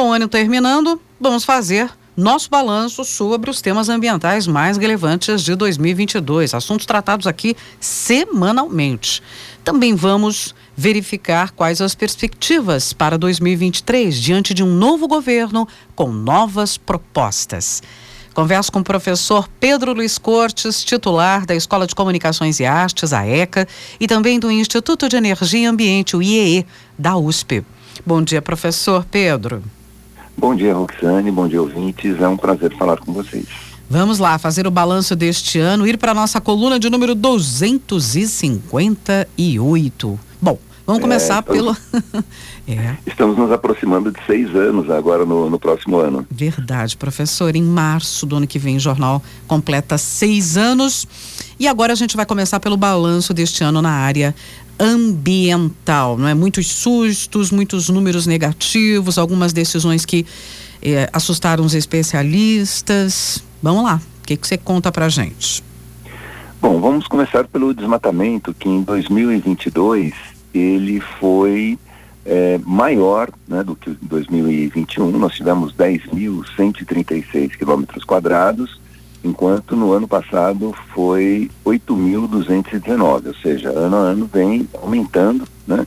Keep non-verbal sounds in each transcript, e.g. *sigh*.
Com o ano terminando, vamos fazer nosso balanço sobre os temas ambientais mais relevantes de 2022, assuntos tratados aqui semanalmente. Também vamos verificar quais as perspectivas para 2023 diante de um novo governo com novas propostas. Converso com o professor Pedro Luiz Cortes, titular da Escola de Comunicações e Artes, a ECA, e também do Instituto de Energia e Ambiente, o IEE, da USP. Bom dia, professor Pedro. Bom dia, Roxane. Bom dia, ouvintes. É um prazer falar com vocês. Vamos lá, fazer o balanço deste ano, ir para a nossa coluna de número 258. Bom, vamos começar é, pelo. *laughs* é. Estamos nos aproximando de seis anos agora no, no, próximo ano. Verdade, professor. Em março do ano que vem, o jornal completa seis anos. E agora a gente vai começar pelo balanço deste ano na área ambiental, não é? Muitos sustos, muitos números negativos, algumas decisões que eh, assustaram os especialistas. Vamos lá, o que, que você conta para gente? Bom, vamos começar pelo desmatamento, que em 2022 ele foi é, maior né, do que 2021. Nós tivemos 10.136 quilômetros quadrados enquanto no ano passado foi 8.219, ou seja, ano a ano vem aumentando, né?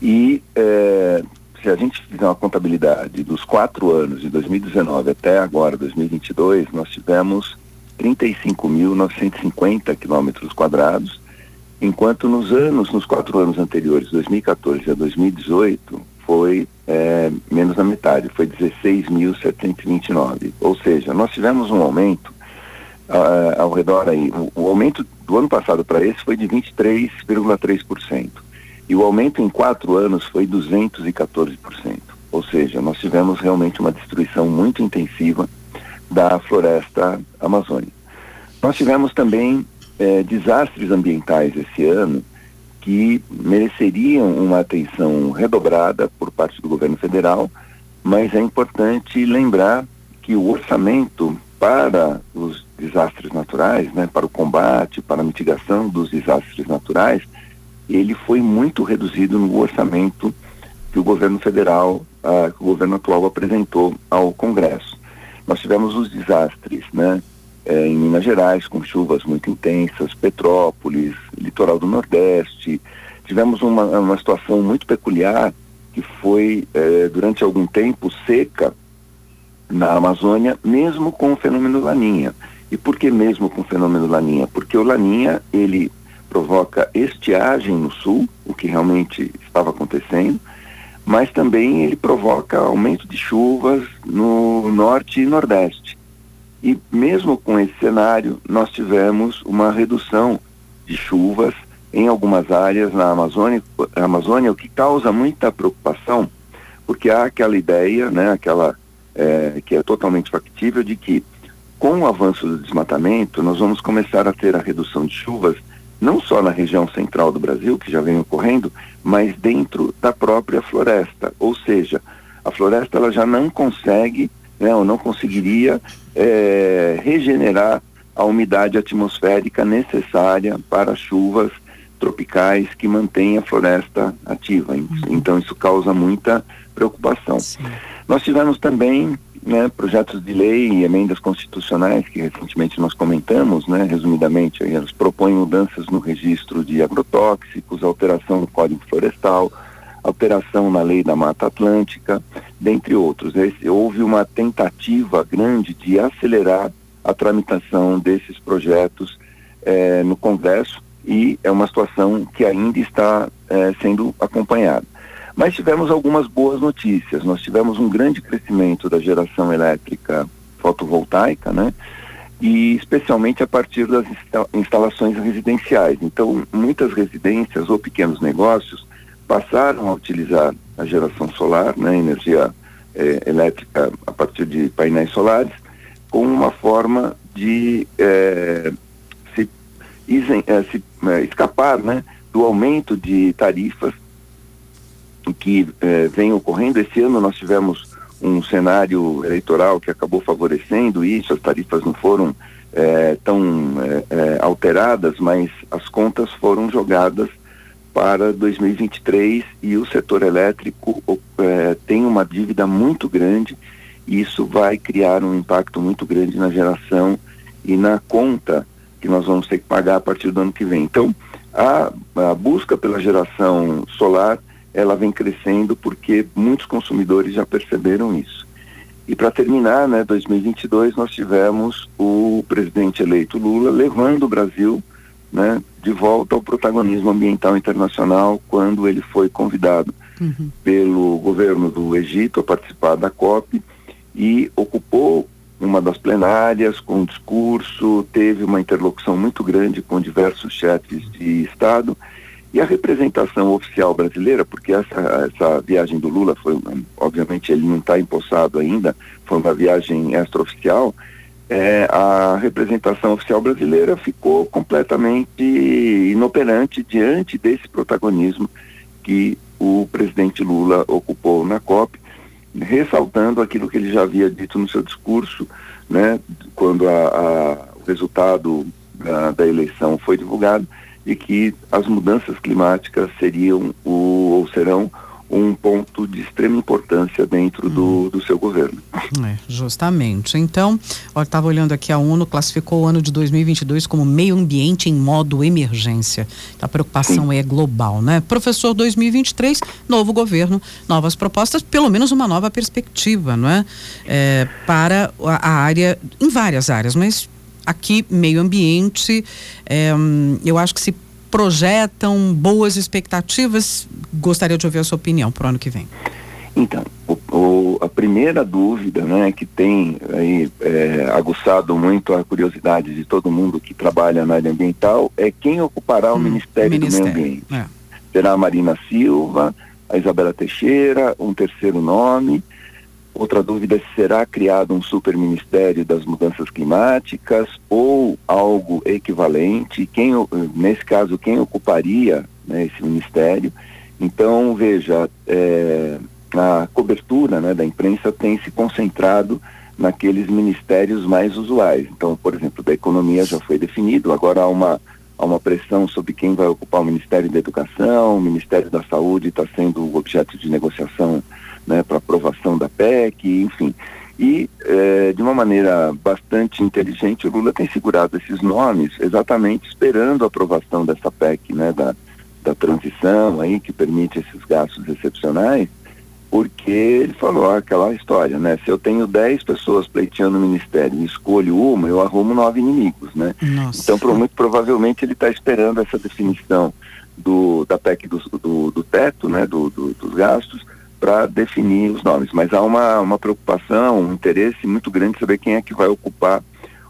E é, se a gente fizer uma contabilidade dos quatro anos, de 2019 até agora, 2022, nós tivemos 35.950 quilômetros quadrados, enquanto nos anos, nos quatro anos anteriores, 2014 a 2018, foi é, menos da metade, foi 16.729. Ou seja, nós tivemos um aumento uh, ao redor aí. O, o, aumento do ano passado para esse foi de 23,3%. E o aumento em quatro anos foi 214%. Ou seja, nós tivemos realmente uma destruição muito intensiva da floresta amazônica. Nós tivemos também eh, desastres ambientais esse ano que mereceriam uma atenção redobrada por parte do governo federal, mas é importante lembrar que o orçamento para os desastres naturais, né, para o combate, para a mitigação dos desastres naturais, ele foi muito reduzido no orçamento que o governo federal, ah, que o governo atual apresentou ao Congresso. Nós tivemos os desastres, né, eh, em Minas Gerais, com chuvas muito intensas, Petrópolis, litoral do Nordeste. Tivemos uma, uma situação muito peculiar que foi, eh, durante algum tempo, seca na Amazônia, mesmo com o fenômeno Laninha. E por que mesmo com o fenômeno Laninha? Porque o Laninha, ele provoca estiagem no sul, o que realmente estava acontecendo, mas também ele provoca aumento de chuvas no norte e nordeste. E mesmo com esse cenário, nós tivemos uma redução de chuvas em algumas áreas na Amazônia, Amazônia o que causa muita preocupação, porque há aquela ideia, né, aquela é, que é totalmente factível de que com o avanço do desmatamento, nós vamos começar a ter a redução de chuvas, não só na região central do Brasil, que já vem ocorrendo, mas dentro da própria floresta. Ou seja, a floresta ela já não consegue, né, ou não conseguiria é, regenerar a umidade atmosférica necessária para chuvas tropicais que mantêm a floresta ativa. Uhum. Então isso causa muita preocupação. Sim. Nós tivemos também né, projetos de lei e emendas constitucionais que recentemente nós comentamos, né, resumidamente, elas propõem mudanças no registro de agrotóxicos, alteração no Código Florestal, alteração na lei da Mata Atlântica, dentre outros. Esse, houve uma tentativa grande de acelerar a tramitação desses projetos eh, no Congresso e é uma situação que ainda está eh, sendo acompanhada. Mas tivemos algumas boas notícias. Nós tivemos um grande crescimento da geração elétrica fotovoltaica, né? E especialmente a partir das instalações residenciais. Então, muitas residências ou pequenos negócios passaram a utilizar a geração solar, né, energia eh, elétrica a partir de painéis solares, como uma forma de eh, se, eh, se escapar né, do aumento de tarifas que eh, vem ocorrendo. Esse ano nós tivemos um cenário eleitoral que acabou favorecendo isso, as tarifas não foram eh, tão eh, alteradas, mas as contas foram jogadas para 2023 e o setor elétrico é, tem uma dívida muito grande e isso vai criar um impacto muito grande na geração e na conta que nós vamos ter que pagar a partir do ano que vem. Então, a, a busca pela geração solar ela vem crescendo porque muitos consumidores já perceberam isso. E para terminar, né, 2022 nós tivemos o presidente eleito Lula levando o Brasil, né, de volta ao protagonismo ambiental internacional quando ele foi convidado uhum. pelo governo do Egito a participar da COP e ocupou uma das plenárias com um discurso, teve uma interlocução muito grande com diversos chefes de Estado e a representação oficial brasileira, porque essa, essa viagem do Lula foi, obviamente ele não está empossado ainda, foi uma viagem extraoficial, é, a representação oficial brasileira ficou completamente inoperante diante desse protagonismo que o presidente Lula ocupou na COP, ressaltando aquilo que ele já havia dito no seu discurso, né, quando a, a, o resultado da, da eleição foi divulgado, de que as mudanças climáticas seriam o, ou serão um ponto de extrema importância dentro do, uhum. do seu governo. É, justamente. Então, eu estava olhando aqui, a ONU classificou o ano de 2022 como meio ambiente em modo emergência. A preocupação Sim. é global, né? Professor 2023, novo governo, novas propostas, pelo menos uma nova perspectiva, não é? é para a área, em várias áreas, mas aqui meio ambiente, é, eu acho que se projetam boas expectativas? Gostaria de ouvir a sua opinião para o ano que vem. Então, o, o, a primeira dúvida, né, que tem aí é, aguçado muito a curiosidade de todo mundo que trabalha na área ambiental é quem ocupará hum, o Ministério, Ministério, do Meio Ambiente. É. Será a Marina Silva, a Isabela Teixeira, um terceiro nome. Outra dúvida é se será criado um superministério das mudanças climáticas ou algo equivalente. Quem, nesse caso, quem ocuparia né, esse ministério? Então, veja, é, a cobertura né, da imprensa tem se concentrado naqueles ministérios mais usuais. Então, por exemplo, da economia já foi definido, agora há uma, há uma pressão sobre quem vai ocupar o Ministério da Educação, o Ministério da Saúde está sendo objeto de negociação né, para aprovação da PEC, enfim. E, é, de uma maneira bastante inteligente, o Lula tem segurado esses nomes exatamente esperando a aprovação dessa PEC, né, da, da transição aí, que permite esses gastos excepcionais, porque ele falou aquela história, né? Se eu tenho 10 pessoas pleiteando o ministério e escolho uma, eu arrumo nove inimigos, né? Nossa. Então, pro, muito provavelmente, ele está esperando essa definição do, da PEC do, do, do teto, né? Do, do, dos gastos, para definir os nomes. Mas há uma, uma preocupação, um interesse muito grande de saber quem é que vai ocupar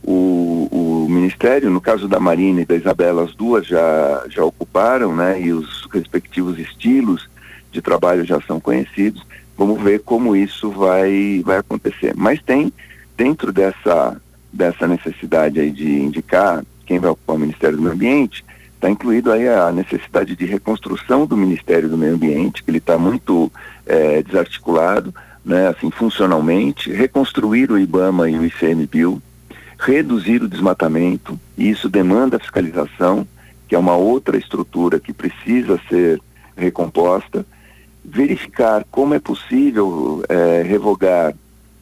o, o ministério. No caso da Marina e da Isabela, as duas já, já ocuparam, né? E os respectivos estilos de trabalho já são conhecidos. Vamos ver como isso vai, vai acontecer. Mas tem, dentro dessa, dessa necessidade aí de indicar quem vai ocupar o Ministério do Meio Ambiente, está incluído aí a necessidade de reconstrução do Ministério do Meio Ambiente, que ele está muito é, desarticulado, né, assim, funcionalmente, reconstruir o IBAMA e o ICMBio, reduzir o desmatamento, e isso demanda fiscalização, que é uma outra estrutura que precisa ser recomposta, verificar como é possível é, revogar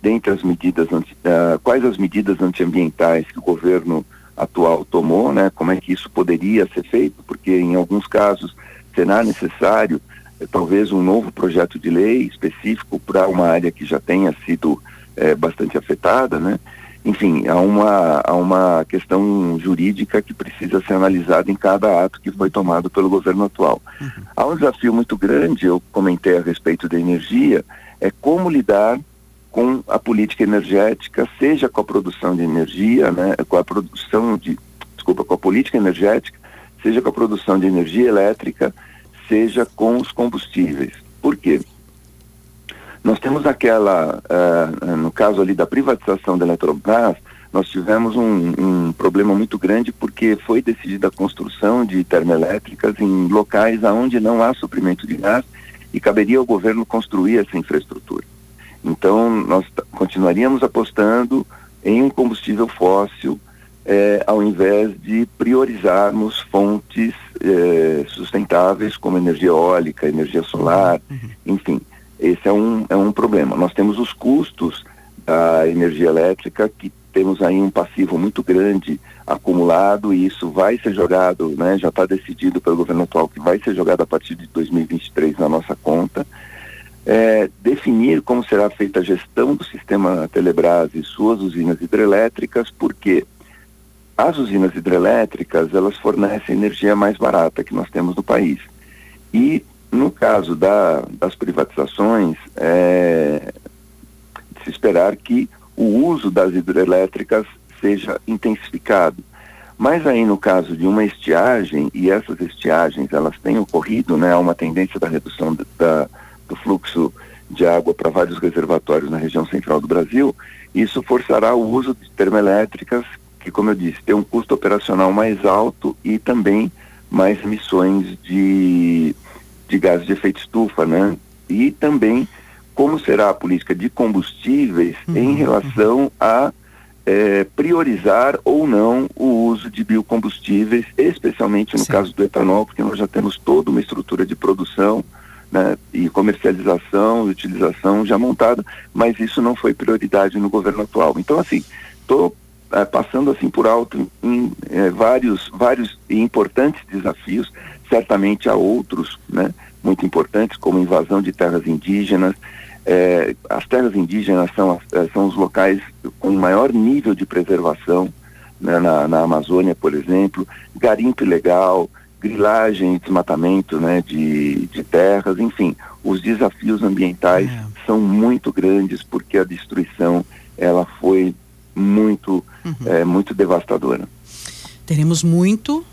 dentre as medidas, anti, uh, quais as medidas antiambientais que o governo atual tomou, né? Como é que isso poderia ser feito? Porque em alguns casos será necessário eh, talvez um novo projeto de lei específico para uma área que já tenha sido eh, bastante afetada, né? Enfim, há uma, há uma questão jurídica que precisa ser analisada em cada ato que foi tomado pelo governo atual. Uhum. Há um desafio muito grande, eu comentei a respeito da energia, é como lidar com a política energética, seja com a produção de energia, né, com a produção de, desculpa, com a política energética, seja com a produção de energia elétrica, seja com os combustíveis. Por quê? Nós temos aquela, uh, no caso ali da privatização da Eletrobras, nós tivemos um, um, problema muito grande porque foi decidida a construção de termoelétricas em locais onde não há suprimento de gás e caberia ao governo construir essa infraestrutura. Então, nós continuaríamos apostando em um combustível fóssil é, ao invés de priorizarmos fontes é, sustentáveis como energia eólica, energia solar, uhum. enfim, esse é um, é um problema. Nós temos os custos da energia elétrica que temos aí um passivo muito grande acumulado e isso vai ser jogado, né, já está decidido pelo governo atual que vai ser jogado a partir de 2023 na nossa conta. É, definir como será feita a gestão do sistema Telebrás e suas usinas hidrelétricas, porque as usinas hidrelétricas elas fornecem energia mais barata que nós temos no país. E no caso da, das privatizações, é, se esperar que o uso das hidrelétricas seja intensificado. Mas aí no caso de uma estiagem, e essas estiagens elas têm ocorrido, né, há uma tendência da redução da, do fluxo de água para vários reservatórios na região central do Brasil, isso forçará o uso de termoelétricas, que como eu disse, tem um custo operacional mais alto e também mais emissões de, de gases de efeito estufa, né? E também como será a política de combustíveis uhum. em relação a é, priorizar ou não o uso de biocombustíveis, especialmente no Sim. caso do etanol, porque nós já temos toda uma estrutura de produção né, e comercialização e utilização já montada, mas isso não foi prioridade no governo atual. Então, assim, estou é, passando assim por alto em é, vários, vários e importantes desafios, certamente há outros, né, muito importantes, como invasão de terras indígenas, é, as terras indígenas são, é, são os locais com maior nível de preservação, né, na, na, Amazônia, por exemplo, garimpo ilegal, grilagem e desmatamento né, de, de terras, enfim, os desafios ambientais é. são muito grandes porque a destruição ela foi muito, uhum. é, muito devastadora. Teremos muito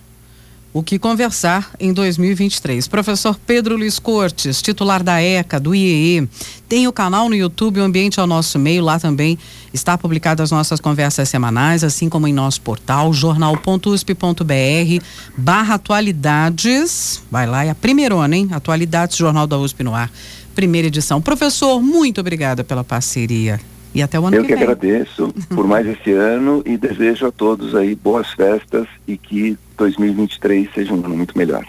o que conversar em 2023. Professor Pedro Luiz Cortes, titular da ECA, do IEE, tem o canal no YouTube, o Ambiente ao Nosso Meio, lá também está publicado as nossas conversas semanais, assim como em nosso portal, jornal.usp.br, barra atualidades, vai lá, é a primeirona, hein? Atualidades, Jornal da USP no ar, primeira edição. Professor, muito obrigada pela parceria. E até o ano Eu que, que agradeço por mais *laughs* esse ano e desejo a todos aí boas festas e que 2023 seja um ano muito melhor.